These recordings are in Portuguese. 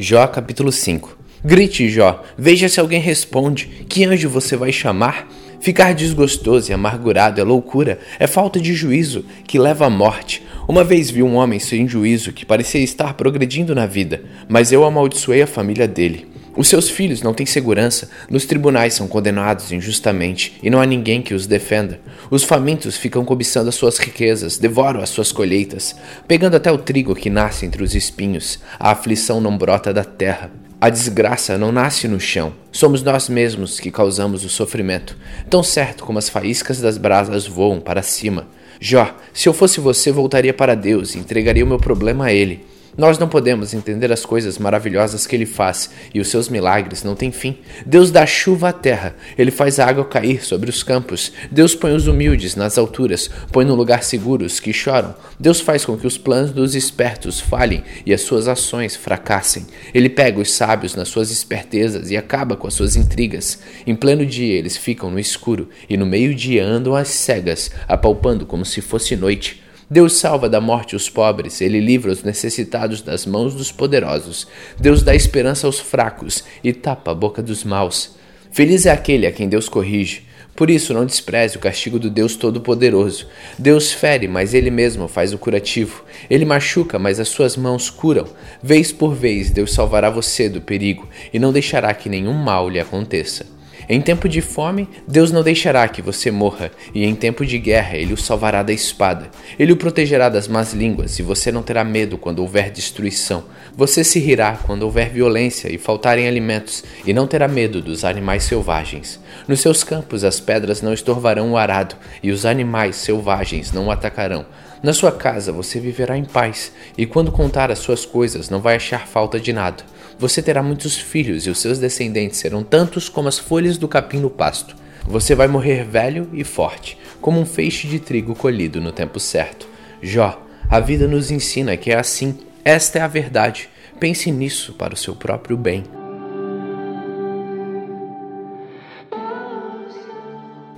Jó capítulo 5 Grite, Jó, veja se alguém responde. Que anjo você vai chamar? Ficar desgostoso e amargurado é loucura, é falta de juízo que leva à morte. Uma vez vi um homem sem juízo que parecia estar progredindo na vida, mas eu amaldiçoei a família dele. Os seus filhos não têm segurança, nos tribunais são condenados injustamente e não há ninguém que os defenda. Os famintos ficam cobiçando as suas riquezas, devoram as suas colheitas, pegando até o trigo que nasce entre os espinhos. A aflição não brota da terra. A desgraça não nasce no chão. Somos nós mesmos que causamos o sofrimento, tão certo como as faíscas das brasas voam para cima. Jó, se eu fosse você, voltaria para Deus e entregaria o meu problema a Ele. Nós não podemos entender as coisas maravilhosas que ele faz e os seus milagres não têm fim. Deus dá chuva à terra, ele faz a água cair sobre os campos. Deus põe os humildes nas alturas, põe no lugar seguro os que choram. Deus faz com que os planos dos espertos falhem e as suas ações fracassem. Ele pega os sábios nas suas espertezas e acaba com as suas intrigas. Em pleno dia eles ficam no escuro e no meio-dia andam às cegas, apalpando como se fosse noite. Deus salva da morte os pobres, ele livra os necessitados das mãos dos poderosos. Deus dá esperança aos fracos e tapa a boca dos maus. Feliz é aquele a quem Deus corrige. Por isso, não despreze o castigo do Deus Todo-Poderoso. Deus fere, mas Ele mesmo faz o curativo. Ele machuca, mas as suas mãos curam. Vez por vez, Deus salvará você do perigo e não deixará que nenhum mal lhe aconteça. Em tempo de fome, Deus não deixará que você morra, e em tempo de guerra, Ele o salvará da espada. Ele o protegerá das más línguas, e você não terá medo quando houver destruição. Você se rirá quando houver violência e faltarem alimentos, e não terá medo dos animais selvagens. Nos seus campos, as pedras não estorvarão o arado, e os animais selvagens não o atacarão. Na sua casa você viverá em paz, e quando contar as suas coisas, não vai achar falta de nada. Você terá muitos filhos, e os seus descendentes serão tantos como as folhas do capim no pasto. Você vai morrer velho e forte, como um feixe de trigo colhido no tempo certo. Jó, a vida nos ensina que é assim. Esta é a verdade. Pense nisso para o seu próprio bem.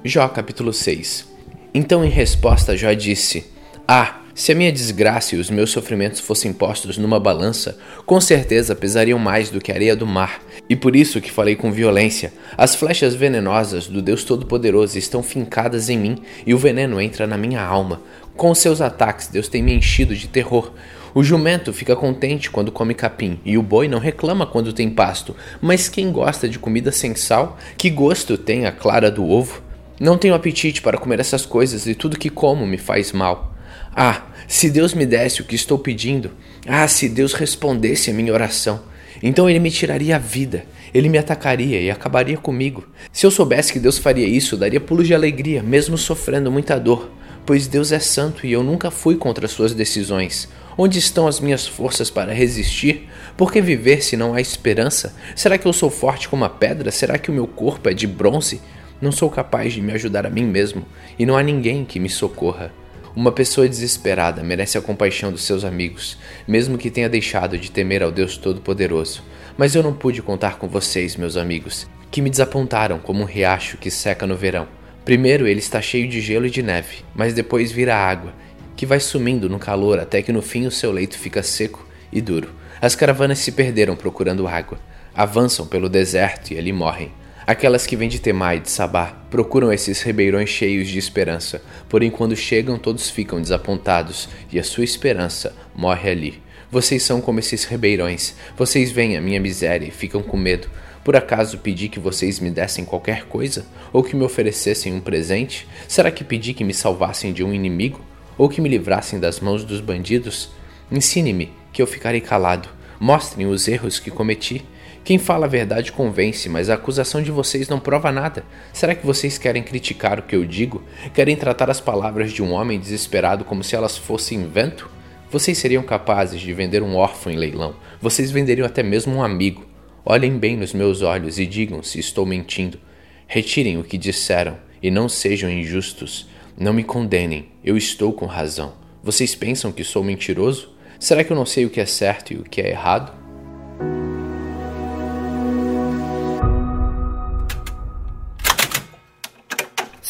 Jó capítulo 6 Então em resposta Jó disse: ah, se a minha desgraça e os meus sofrimentos fossem postos numa balança, com certeza pesariam mais do que a areia do mar. E por isso que falei com violência. As flechas venenosas do Deus Todo-Poderoso estão fincadas em mim e o veneno entra na minha alma. Com seus ataques, Deus tem me enchido de terror. O jumento fica contente quando come capim e o boi não reclama quando tem pasto. Mas quem gosta de comida sem sal, que gosto tem a clara do ovo? Não tenho apetite para comer essas coisas e tudo que como me faz mal. Ah, se Deus me desse o que estou pedindo, ah, se Deus respondesse a minha oração, então ele me tiraria a vida, ele me atacaria e acabaria comigo. Se eu soubesse que Deus faria isso, daria pulos de alegria, mesmo sofrendo muita dor, pois Deus é santo e eu nunca fui contra suas decisões. Onde estão as minhas forças para resistir? Por que viver se não há esperança? Será que eu sou forte como a pedra? Será que o meu corpo é de bronze? Não sou capaz de me ajudar a mim mesmo, e não há ninguém que me socorra. Uma pessoa desesperada merece a compaixão dos seus amigos, mesmo que tenha deixado de temer ao Deus Todo-Poderoso. Mas eu não pude contar com vocês, meus amigos, que me desapontaram como um riacho que seca no verão. Primeiro ele está cheio de gelo e de neve, mas depois vira água, que vai sumindo no calor até que no fim o seu leito fica seco e duro. As caravanas se perderam procurando água, avançam pelo deserto e ali morrem. Aquelas que vêm de Temá e de Sabá procuram esses ribeirões cheios de esperança, porém quando chegam todos ficam desapontados e a sua esperança morre ali. Vocês são como esses ribeirões, vocês veem a minha miséria e ficam com medo. Por acaso pedi que vocês me dessem qualquer coisa? Ou que me oferecessem um presente? Será que pedi que me salvassem de um inimigo? Ou que me livrassem das mãos dos bandidos? Ensine-me, que eu ficarei calado. Mostrem os erros que cometi. Quem fala a verdade convence, mas a acusação de vocês não prova nada. Será que vocês querem criticar o que eu digo? Querem tratar as palavras de um homem desesperado como se elas fossem vento? Vocês seriam capazes de vender um órfão em leilão. Vocês venderiam até mesmo um amigo. Olhem bem nos meus olhos e digam se estou mentindo. Retirem o que disseram e não sejam injustos. Não me condenem, eu estou com razão. Vocês pensam que sou mentiroso? Será que eu não sei o que é certo e o que é errado?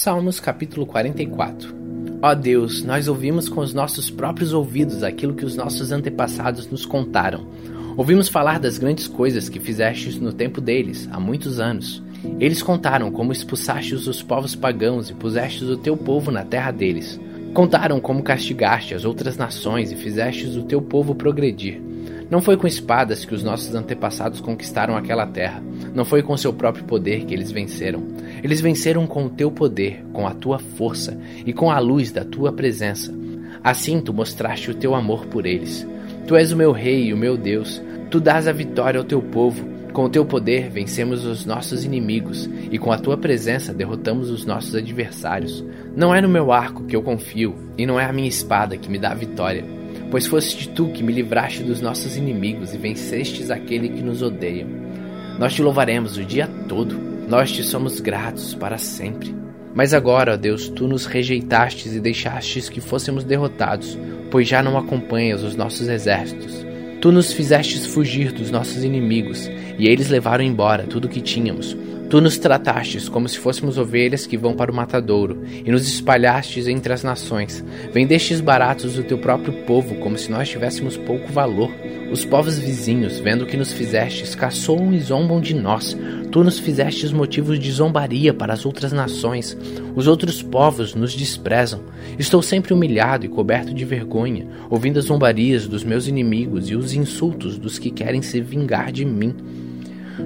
Salmos capítulo 44 Ó Deus, nós ouvimos com os nossos próprios ouvidos aquilo que os nossos antepassados nos contaram. Ouvimos falar das grandes coisas que fizestes no tempo deles, há muitos anos. Eles contaram como expulsastes os povos pagãos e pusestes o teu povo na terra deles. Contaram como castigaste as outras nações e fizestes o teu povo progredir. Não foi com espadas que os nossos antepassados conquistaram aquela terra. Não foi com seu próprio poder que eles venceram. Eles venceram com o teu poder, com a tua força e com a luz da tua presença. Assim tu mostraste o teu amor por eles. Tu és o meu rei e o meu Deus. Tu dás a vitória ao teu povo. Com o teu poder vencemos os nossos inimigos, e com a tua presença derrotamos os nossos adversários. Não é no meu arco que eu confio, e não é a minha espada que me dá a vitória Pois foste tu que me livraste dos nossos inimigos e vencestes aquele que nos odeia. Nós te louvaremos o dia todo, nós te somos gratos para sempre. Mas agora, ó Deus, tu nos rejeitastes e deixastes que fôssemos derrotados, pois já não acompanhas os nossos exércitos. Tu nos fizestes fugir dos nossos inimigos, e eles levaram embora tudo o que tínhamos, Tu nos tratastes como se fôssemos ovelhas que vão para o matadouro, e nos espalhastes entre as nações. Vendestes baratos o teu próprio povo, como se nós tivéssemos pouco valor. Os povos vizinhos, vendo o que nos fizestes, caçoam e zombam de nós. Tu nos fizestes motivos de zombaria para as outras nações. Os outros povos nos desprezam. Estou sempre humilhado e coberto de vergonha, ouvindo as zombarias dos meus inimigos e os insultos dos que querem se vingar de mim.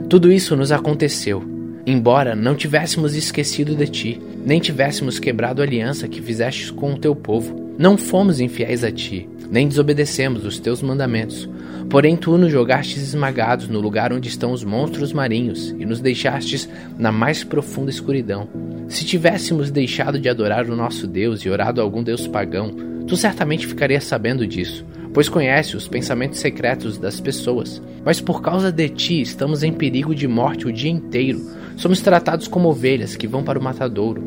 Tudo isso nos aconteceu Embora não tivéssemos esquecido de ti, nem tivéssemos quebrado a aliança que fizestes com o teu povo, não fomos infiéis a ti, nem desobedecemos os teus mandamentos. Porém, tu nos jogastes esmagados no lugar onde estão os monstros marinhos e nos deixastes na mais profunda escuridão. Se tivéssemos deixado de adorar o nosso Deus e orado a algum Deus pagão, tu certamente ficarias sabendo disso, pois conhece os pensamentos secretos das pessoas. Mas por causa de ti estamos em perigo de morte o dia inteiro Somos tratados como ovelhas que vão para o matadouro.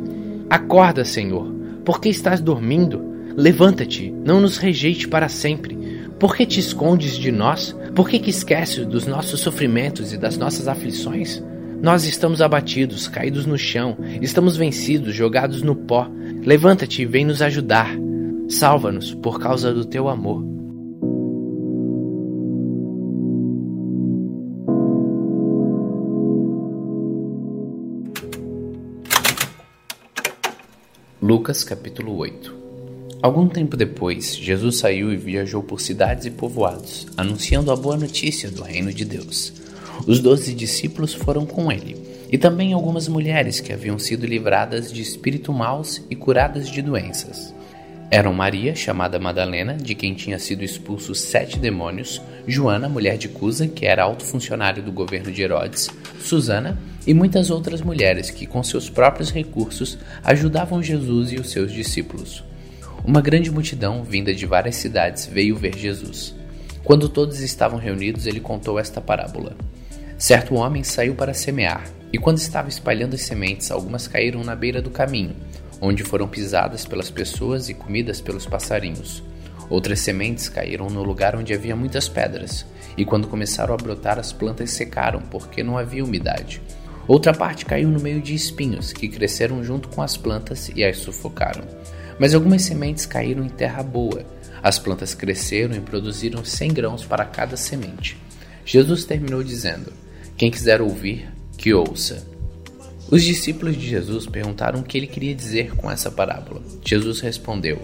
Acorda, Senhor, por que estás dormindo? Levanta-te, não nos rejeite para sempre. Por que te escondes de nós? Por que, que esqueces dos nossos sofrimentos e das nossas aflições? Nós estamos abatidos, caídos no chão, estamos vencidos, jogados no pó. Levanta-te e vem nos ajudar. Salva-nos por causa do teu amor. Lucas capítulo 8 Algum tempo depois, Jesus saiu e viajou por cidades e povoados, anunciando a boa notícia do reino de Deus. Os doze discípulos foram com ele, e também algumas mulheres que haviam sido livradas de espírito maus e curadas de doenças. Eram Maria, chamada Madalena, de quem tinha sido expulsos sete demônios, Joana, mulher de Cusa, que era alto funcionário do governo de Herodes, Susana e muitas outras mulheres que, com seus próprios recursos, ajudavam Jesus e os seus discípulos. Uma grande multidão, vinda de várias cidades, veio ver Jesus. Quando todos estavam reunidos, ele contou esta parábola. Certo homem saiu para semear, e quando estava espalhando as sementes, algumas caíram na beira do caminho, onde foram pisadas pelas pessoas e comidas pelos passarinhos. Outras sementes caíram no lugar onde havia muitas pedras, e quando começaram a brotar, as plantas secaram, porque não havia umidade. Outra parte caiu no meio de espinhos, que cresceram junto com as plantas e as sufocaram. Mas algumas sementes caíram em terra boa. As plantas cresceram e produziram cem grãos para cada semente. Jesus terminou dizendo: Quem quiser ouvir, que ouça. Os discípulos de Jesus perguntaram o que ele queria dizer com essa parábola. Jesus respondeu: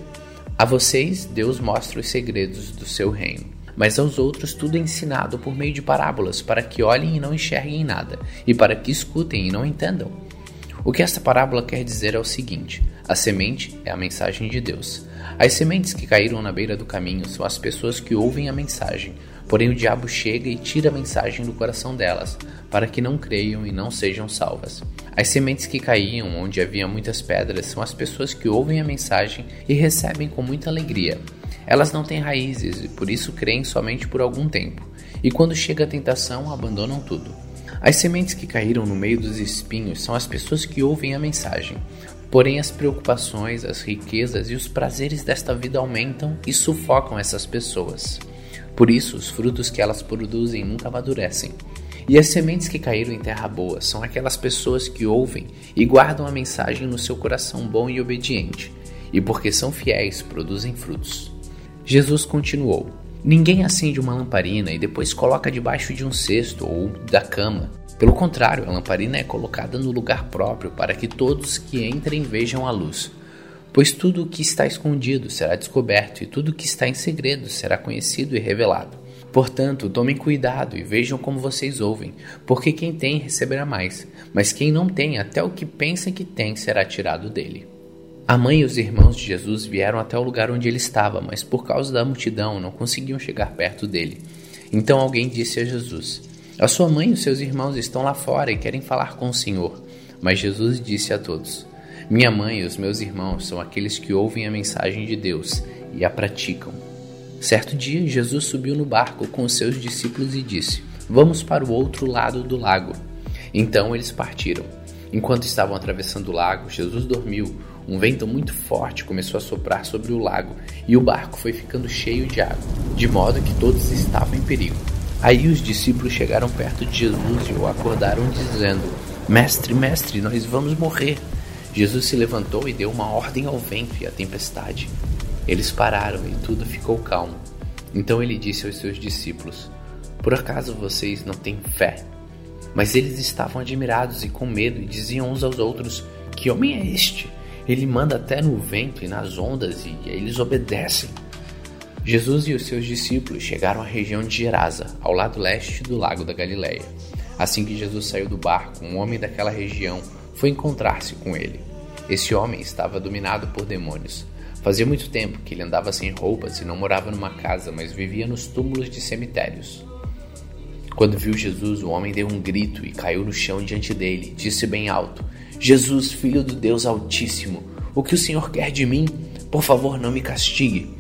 A vocês Deus mostra os segredos do seu reino mas aos outros tudo é ensinado por meio de parábolas, para que olhem e não enxerguem nada, e para que escutem e não entendam. O que esta parábola quer dizer é o seguinte: a semente é a mensagem de Deus. As sementes que caíram na beira do caminho são as pessoas que ouvem a mensagem, porém o diabo chega e tira a mensagem do coração delas, para que não creiam e não sejam salvas. As sementes que caíam onde havia muitas pedras são as pessoas que ouvem a mensagem e recebem com muita alegria. Elas não têm raízes e por isso creem somente por algum tempo, e quando chega a tentação, abandonam tudo. As sementes que caíram no meio dos espinhos são as pessoas que ouvem a mensagem. Porém, as preocupações, as riquezas e os prazeres desta vida aumentam e sufocam essas pessoas. Por isso, os frutos que elas produzem nunca amadurecem. E as sementes que caíram em terra boa são aquelas pessoas que ouvem e guardam a mensagem no seu coração bom e obediente, e porque são fiéis, produzem frutos. Jesus continuou: Ninguém acende uma lamparina e depois coloca debaixo de um cesto ou da cama. Pelo contrário, a lamparina é colocada no lugar próprio para que todos que entrem vejam a luz. Pois tudo o que está escondido será descoberto e tudo o que está em segredo será conhecido e revelado. Portanto, tomem cuidado e vejam como vocês ouvem, porque quem tem receberá mais, mas quem não tem, até o que pensa que tem será tirado dele. A mãe e os irmãos de Jesus vieram até o lugar onde ele estava, mas por causa da multidão não conseguiam chegar perto dele. Então alguém disse a Jesus: A sua mãe e os seus irmãos estão lá fora e querem falar com o Senhor. Mas Jesus disse a todos: Minha mãe e os meus irmãos são aqueles que ouvem a mensagem de Deus e a praticam. Certo dia, Jesus subiu no barco com os seus discípulos e disse: Vamos para o outro lado do lago. Então eles partiram. Enquanto estavam atravessando o lago, Jesus dormiu. Um vento muito forte começou a soprar sobre o lago e o barco foi ficando cheio de água, de modo que todos estavam em perigo. Aí os discípulos chegaram perto de Jesus e o acordaram, dizendo: Mestre, mestre, nós vamos morrer. Jesus se levantou e deu uma ordem ao vento e à tempestade, eles pararam e tudo ficou calmo. Então ele disse aos seus discípulos: Por acaso vocês não têm fé? Mas eles estavam admirados e com medo e diziam uns aos outros: Que homem é este? Ele manda até no vento e nas ondas e eles obedecem. Jesus e os seus discípulos chegaram à região de Gerasa, ao lado leste do lago da Galileia. Assim que Jesus saiu do barco, um homem daquela região foi encontrar-se com ele. Esse homem estava dominado por demônios. Fazia muito tempo que ele andava sem roupas e não morava numa casa, mas vivia nos túmulos de cemitérios. Quando viu Jesus, o homem deu um grito e caiu no chão diante dele. Disse bem alto: Jesus, filho do Deus Altíssimo, o que o Senhor quer de mim? Por favor, não me castigue.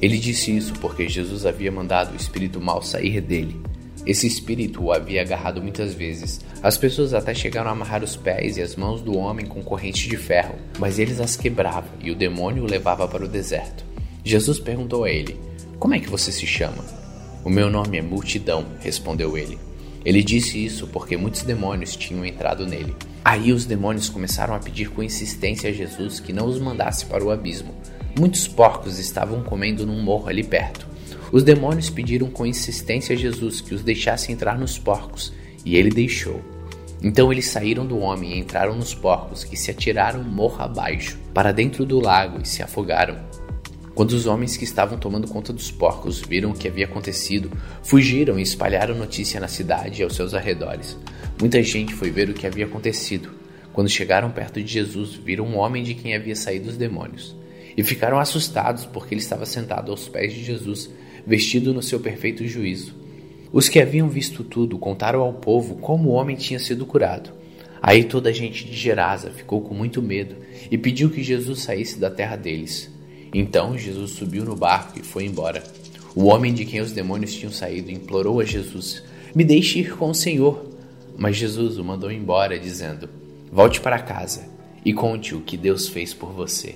Ele disse isso porque Jesus havia mandado o espírito mal sair dele. Esse espírito o havia agarrado muitas vezes. As pessoas até chegaram a amarrar os pés e as mãos do homem com correntes de ferro, mas eles as quebravam e o demônio o levava para o deserto. Jesus perguntou a ele: Como é que você se chama? O meu nome é Multidão, respondeu ele. Ele disse isso porque muitos demônios tinham entrado nele. Aí os demônios começaram a pedir com insistência a Jesus que não os mandasse para o abismo. Muitos porcos estavam comendo num morro ali perto. Os demônios pediram com insistência a Jesus que os deixasse entrar nos porcos, e ele deixou. Então eles saíram do homem e entraram nos porcos, que se atiraram morro abaixo, para dentro do lago e se afogaram. Quando os homens que estavam tomando conta dos porcos viram o que havia acontecido, fugiram e espalharam notícia na cidade e aos seus arredores. Muita gente foi ver o que havia acontecido. Quando chegaram perto de Jesus, viram um homem de quem havia saído os demônios. E ficaram assustados porque ele estava sentado aos pés de Jesus, vestido no seu perfeito juízo. Os que haviam visto tudo contaram ao povo como o homem tinha sido curado. Aí toda a gente de Gerasa ficou com muito medo e pediu que Jesus saísse da terra deles. Então Jesus subiu no barco e foi embora. O homem de quem os demônios tinham saído implorou a Jesus: Me deixe ir com o Senhor. Mas Jesus o mandou embora, dizendo: Volte para casa e conte o que Deus fez por você.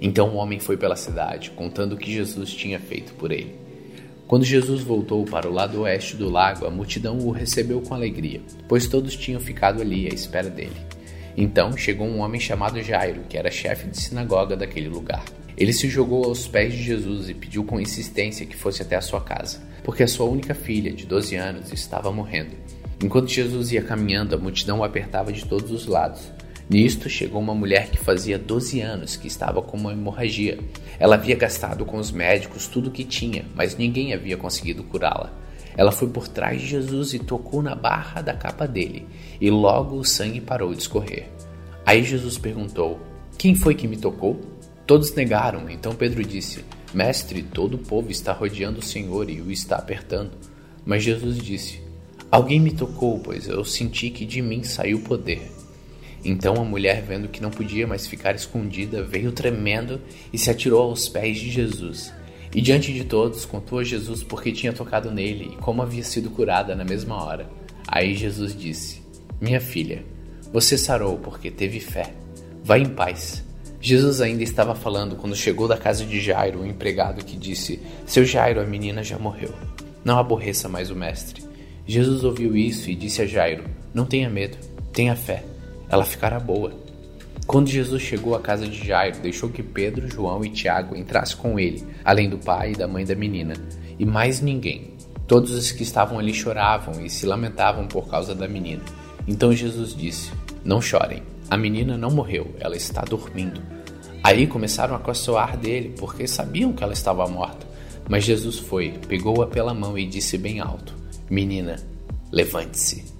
Então o homem foi pela cidade, contando o que Jesus tinha feito por ele. Quando Jesus voltou para o lado oeste do lago, a multidão o recebeu com alegria, pois todos tinham ficado ali à espera dele. Então chegou um homem chamado Jairo, que era chefe de sinagoga daquele lugar. Ele se jogou aos pés de Jesus e pediu com insistência que fosse até a sua casa, porque a sua única filha, de 12 anos, estava morrendo. Enquanto Jesus ia caminhando, a multidão o apertava de todos os lados. Nisto chegou uma mulher que fazia 12 anos que estava com uma hemorragia. Ela havia gastado com os médicos tudo o que tinha, mas ninguém havia conseguido curá-la. Ela foi por trás de Jesus e tocou na barra da capa dele, e logo o sangue parou de escorrer. Aí Jesus perguntou: Quem foi que me tocou? Todos negaram, então Pedro disse: Mestre, todo o povo está rodeando o Senhor e o está apertando. Mas Jesus disse: Alguém me tocou, pois eu senti que de mim saiu poder. Então a mulher, vendo que não podia mais ficar escondida, veio tremendo e se atirou aos pés de Jesus. E diante de todos contou a Jesus porque tinha tocado nele e como havia sido curada na mesma hora. Aí Jesus disse: Minha filha, você sarou porque teve fé. Vá em paz. Jesus ainda estava falando quando chegou da casa de Jairo, o um empregado que disse: Seu Jairo, a menina já morreu. Não aborreça mais o mestre. Jesus ouviu isso e disse a Jairo: Não tenha medo, tenha fé ela ficará boa. Quando Jesus chegou à casa de Jairo, deixou que Pedro, João e Tiago entrassem com ele, além do pai e da mãe da menina, e mais ninguém. Todos os que estavam ali choravam e se lamentavam por causa da menina. Então Jesus disse: Não chorem, a menina não morreu, ela está dormindo. Aí começaram a caçoar dele, porque sabiam que ela estava morta. Mas Jesus foi, pegou-a pela mão e disse bem alto: Menina, levante-se.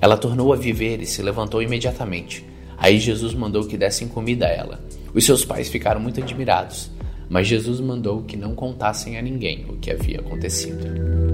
Ela tornou a viver e se levantou imediatamente. Aí Jesus mandou que dessem comida a ela. Os seus pais ficaram muito admirados, mas Jesus mandou que não contassem a ninguém o que havia acontecido.